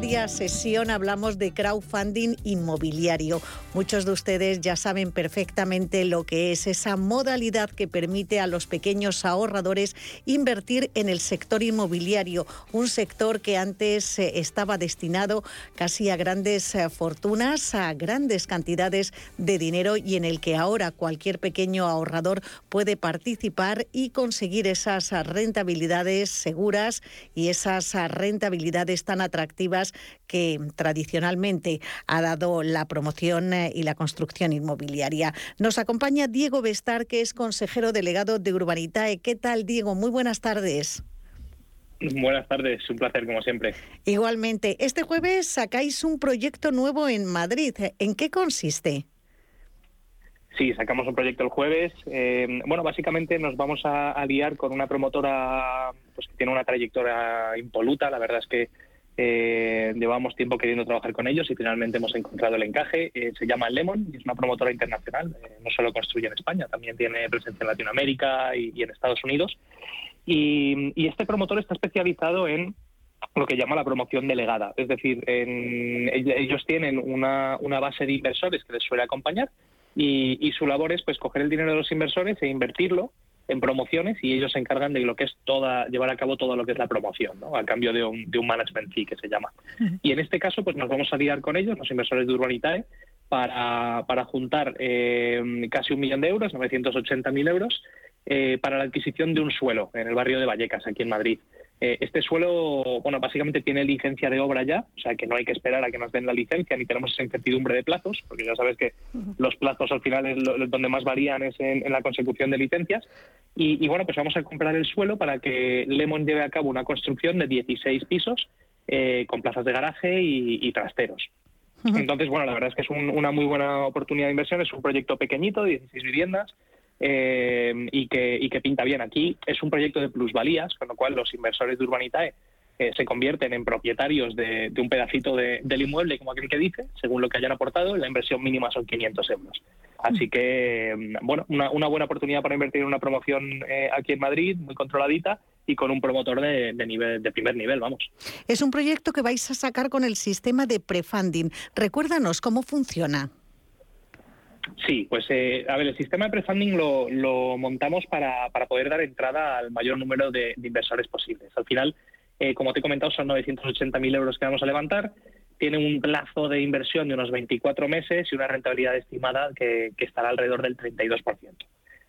Media sesión hablamos de crowdfunding inmobiliario. Muchos de ustedes ya saben perfectamente lo que es esa modalidad que permite a los pequeños ahorradores invertir en el sector inmobiliario, un sector que antes eh, estaba destinado casi a grandes eh, fortunas, a grandes cantidades de dinero y en el que ahora cualquier pequeño ahorrador puede participar y conseguir esas rentabilidades seguras y esas rentabilidades tan atractivas que tradicionalmente ha dado la promoción eh, y la construcción inmobiliaria. Nos acompaña Diego Bestar, que es consejero delegado de Urbanitae. ¿Qué tal, Diego? Muy buenas tardes. Buenas tardes, un placer como siempre. Igualmente, este jueves sacáis un proyecto nuevo en Madrid. ¿En qué consiste? Sí, sacamos un proyecto el jueves. Eh, bueno, básicamente nos vamos a, a, liar con una promotora pues, que tiene una trayectoria impoluta. La verdad es que eh, llevamos tiempo queriendo trabajar con ellos y finalmente hemos encontrado el encaje. Eh, se llama Lemon y es una promotora internacional. Eh, no solo construye en España, también tiene presencia en Latinoamérica y, en Estados Unidos. Y, este promotor está especializado en lo que llama la promoción delegada. Es decir, ellos tienen una, base de inversores que les suele acompañar y, y su labor es pues coger el dinero de los inversores e invertirlo en promociones y ellos se encargan de lo que es toda llevar a cabo todo lo que es la promoción, ¿no? a cambio de un, de un management fee que se llama. Y en este caso, pues nos vamos a liar con ellos, los inversores de Urbanitae, para, para juntar eh, casi un millón de euros, 980.000 euros, eh, para la adquisición de un suelo en el barrio de Vallecas, aquí en Madrid. Eh, este suelo, bueno, básicamente tiene licencia de obra ya, o sea que no hay que esperar a que nos den la licencia ni tenemos esa incertidumbre de plazos, porque ya sabes que los plazos al final es donde más varían es en, la consecución de licencias. Y, bueno, pues vamos a comprar el suelo para que Lemon lleve a cabo una construcción de 16 pisos eh, con plazas de garaje y, trasteros. Entonces, bueno, la verdad es que es una muy buena oportunidad de inversión, es un proyecto pequeñito, 16 viviendas, eh, y, que, y que pinta bien. Aquí es un proyecto de plusvalías, con lo cual los inversores de Urbanitae eh, se convierten en propietarios de, un pedacito del inmueble, como aquel que dice, según lo que hayan aportado, la inversión mínima son 500 euros. Así que, mm, bueno, una, buena oportunidad para invertir en una promoción eh, aquí en Madrid, muy controladita y con un promotor de, nivel, de primer nivel, vamos. Es un proyecto que vais a sacar con el sistema de prefunding. Recuérdanos cómo funciona. Sí, pues eh, a ver, el sistema de prefunding lo, lo montamos para, para, poder dar entrada al mayor número de, inversores posibles. Al final, eh, como te he comentado, son 980.000 euros que vamos a levantar. Tiene un plazo de inversión de unos 24 meses y una rentabilidad estimada que, que estará alrededor del 32%.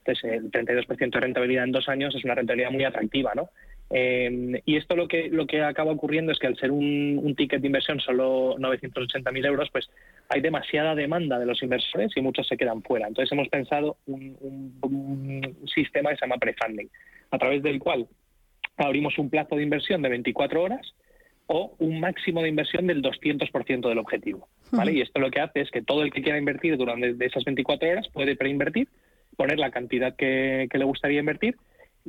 Entonces, el 32% de rentabilidad en dos años es una rentabilidad muy atractiva, ¿no? Eh, y esto lo que, lo que acaba ocurriendo es que al ser un, un ticket de inversión solo 980.000 euros, pues hay demasiada demanda de los inversores y muchos se quedan fuera. Entonces hemos pensado un, un, sistema que se llama prefunding, a través del cual abrimos un plazo de inversión de 24 horas o un máximo de inversión del 200% del objetivo. ¿vale? Y esto lo que hace es que todo el que quiera invertir durante esas 24 horas puede preinvertir, poner la cantidad que, que le gustaría invertir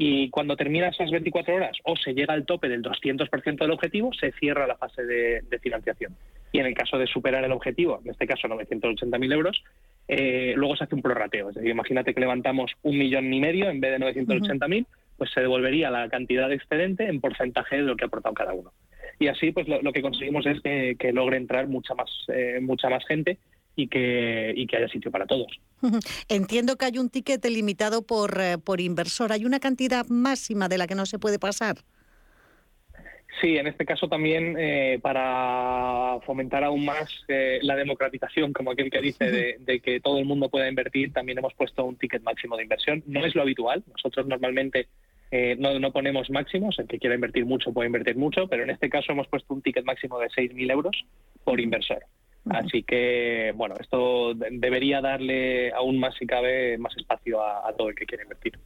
y cuando termina esas 24 horas o se llega al tope del 200% del objetivo, se cierra la fase de, financiación. Y en el caso de superar el objetivo, en este caso 980.000 euros, eh, luego se hace un prorrateo. Es decir, imagínate que levantamos un millón y medio en vez de 980.000, pues se devolvería la cantidad excedente en porcentaje de lo que ha aportado cada uno. Y así, pues lo, que conseguimos es que, logre entrar mucha más, eh, mucha más gente y que, y que haya sitio para todos. Entiendo que hay un ticket limitado por, eh, por inversor. ¿Hay una cantidad máxima de la que no se puede pasar? Sí, en este caso también eh, para fomentar aún más eh, la democratización, como aquel que dice, de, que todo el mundo pueda invertir, también hemos puesto un ticket máximo de inversión. No es lo habitual. Nosotros normalmente no, no, ponemos máximos. El que quiera invertir mucho puede invertir mucho, pero en este caso hemos puesto un ticket máximo de 6.000 euros por inversor. Así que, bueno, esto debería darle aún más, si cabe, más espacio a, todo el que quiere invertir.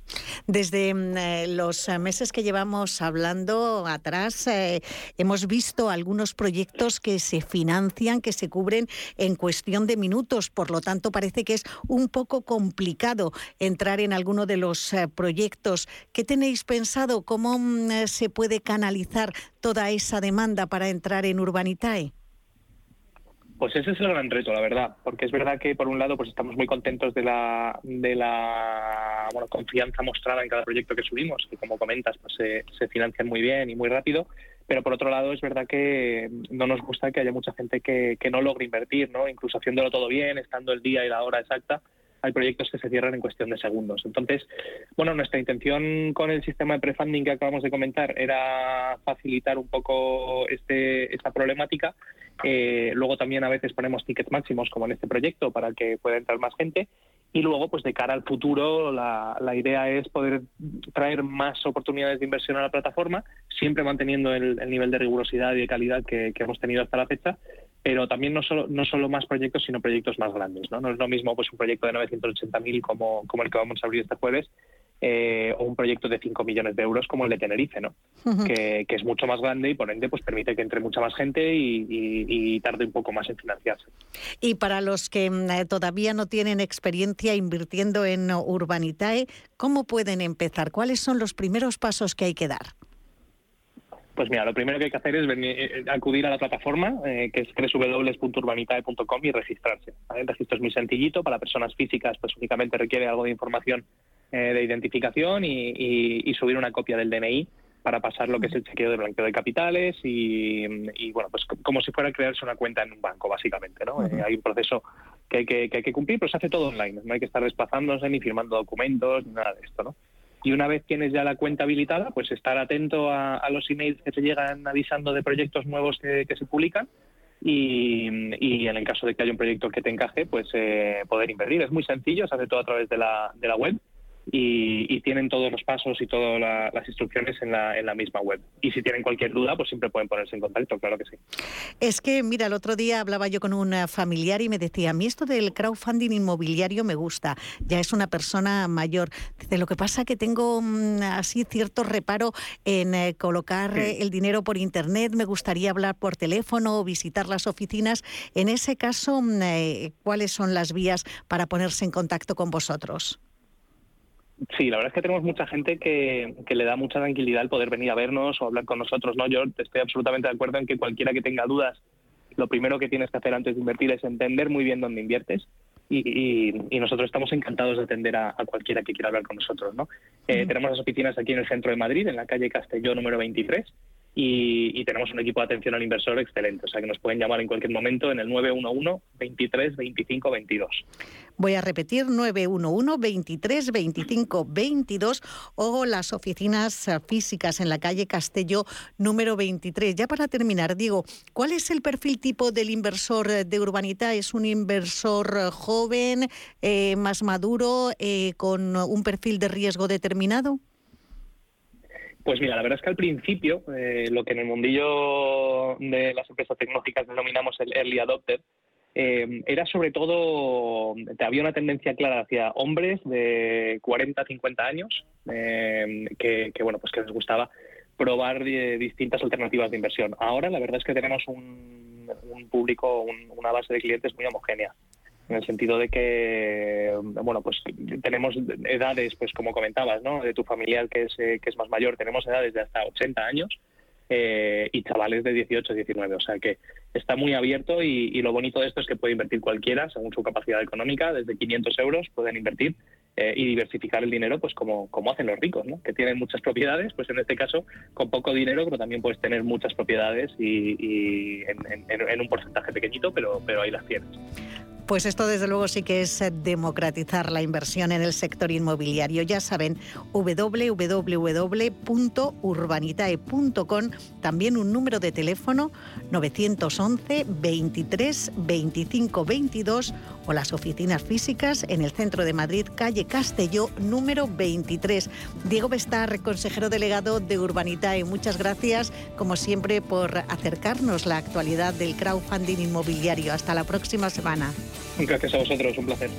Desde mm, eh, los meses que llevamos hablando atrás, eh, hemos visto algunos proyectos que se financian, que se cubren en cuestión de minutos. Por lo tanto, parece que es un poco complicado entrar en alguno de los eh, proyectos. ¿Qué tenéis pensado? ¿Cómo mm, se puede canalizar toda esa demanda para entrar en Urbanitae? Pues ese es el gran reto, la verdad, porque es verdad que por un lado pues estamos muy contentos de la, de la bueno, confianza mostrada en cada proyecto que subimos, que como comentas pues se, financian muy bien y muy rápido, pero por otro lado es verdad que no nos gusta que haya mucha gente que, que no logre invertir, ¿no? incluso haciéndolo todo bien, estando el día y la hora exacta, hay proyectos que se cierran en cuestión de segundos. Entonces, bueno, nuestra intención con el sistema de prefunding que acabamos de comentar era facilitar un poco este, esta problemática. Eh, luego también a veces ponemos tickets máximos, como en este proyecto, para que pueda entrar más gente. Y luego, pues de cara al futuro, la, idea es poder traer más oportunidades de inversión a la plataforma, siempre manteniendo el, nivel de rigurosidad y de calidad que, hemos tenido hasta la fecha, pero también no solo, no solo más proyectos, sino proyectos más grandes. No, no es lo mismo pues un proyecto de 980.000 como, como el que vamos a abrir este jueves, eh, o un proyecto de 5 millones de euros como el de Tenerife, ¿no? que, es mucho más grande y por ende pues permite que entre mucha más gente y, tarde un poco más en financiarse. Y para los que mm, eh, todavía no tienen experiencia invirtiendo en Urbanitae, ¿cómo pueden empezar? ¿Cuáles son los primeros pasos que hay que dar? Pues mira, lo primero que hay que hacer es eh, acudir a la plataforma, que es www.urbanitae.com y registrarse. El registro es muy sencillito, para personas físicas pues únicamente requiere algo de información eh, de identificación y, subir una copia del DNI para pasar lo que es el chequeo de blanqueo de capitales y, bueno, pues como si fuera crearse una cuenta en un banco, básicamente, ¿no? Eh, hay un proceso que hay que, hay que cumplir, pero se hace todo online, no hay que estar desplazándose ni firmando documentos ni nada de esto, ¿no? Y una vez tienes ya la cuenta habilitada, pues estar atento a, los emails que te llegan avisando de proyectos nuevos que, se publican y, en el caso de que haya un proyecto que te encaje, pues eh, poder invertir. Es muy sencillo, se hace todo a través de la, de la web y, tienen todos los pasos y todas las instrucciones en la, en la misma web. Y si tienen cualquier duda, pues siempre pueden ponerse en contacto, claro que sí. Es que, mira, el otro día hablaba yo con un familiar y me decía, a mí esto del crowdfunding inmobiliario me gusta, ya es una persona mayor. Dice, lo que pasa que tengo mm, así cierto reparo en eh, colocar el dinero por internet, me gustaría hablar por teléfono o visitar las oficinas. En ese caso, mm, eh, ¿cuáles son las vías para ponerse en contacto con vosotros? Sí, la verdad es que tenemos mucha gente que, le da mucha tranquilidad el poder venir a vernos o hablar con nosotros, ¿no? Yo estoy absolutamente de acuerdo en que cualquiera que tenga dudas, lo primero que tienes que hacer antes de invertir es entender muy bien dónde inviertes y, nosotros estamos encantados de atender a, cualquiera que quiera hablar con nosotros, ¿no? Eh, tenemos las oficinas aquí en el centro de Madrid, en la calle Castelló número 23, y, tenemos un equipo de atención al inversor excelente. O sea que nos pueden llamar en cualquier momento en el 911 23 25 22. Voy a repetir 911 23 25 22 o las oficinas físicas en la calle Castelló número 23. Ya para terminar, digo, ¿cuál es el perfil tipo del inversor de Urbanita? ¿Es un inversor joven, eh, más maduro, eh, con un perfil de riesgo determinado? Pues mira, la verdad es que al principio, eh, lo que en el mundillo de las empresas tecnológicas denominamos el early adopter, eh, era sobre todo, había una tendencia clara hacia hombres de 40, 50 años, eh, que, bueno, pues que les gustaba probar distintas alternativas de inversión. Ahora la verdad es que tenemos un, público, una base de clientes muy homogénea en el sentido de que, bueno, pues tenemos edades, pues como comentabas, ¿no? De tu familiar que es, eh, que es más mayor, tenemos edades de hasta 80 años eh, y chavales de 18, 19. O sea que está muy abierto y, y, lo bonito de esto es que puede invertir cualquiera según su capacidad económica. Desde 500 euros pueden invertir eh, y diversificar el dinero, pues como, como hacen los ricos, ¿no? que tienen muchas propiedades, pues en este caso con poco dinero, pero también puedes tener muchas propiedades y, en, un porcentaje pequeñito, pero, pero ahí las tienes. Pues esto desde luego sí que es democratizar la inversión en el sector inmobiliario. Ya saben, www.urbanitae.com, también un número de teléfono 911 23 25 22 o las oficinas físicas en el centro de Madrid, calle Castelló, número 23. Diego Bestar, consejero delegado de Urbanitae, muchas gracias, como siempre, por acercarnos la actualidad del crowdfunding inmobiliario. Hasta la próxima semana. Gracias a vosotros, un placer.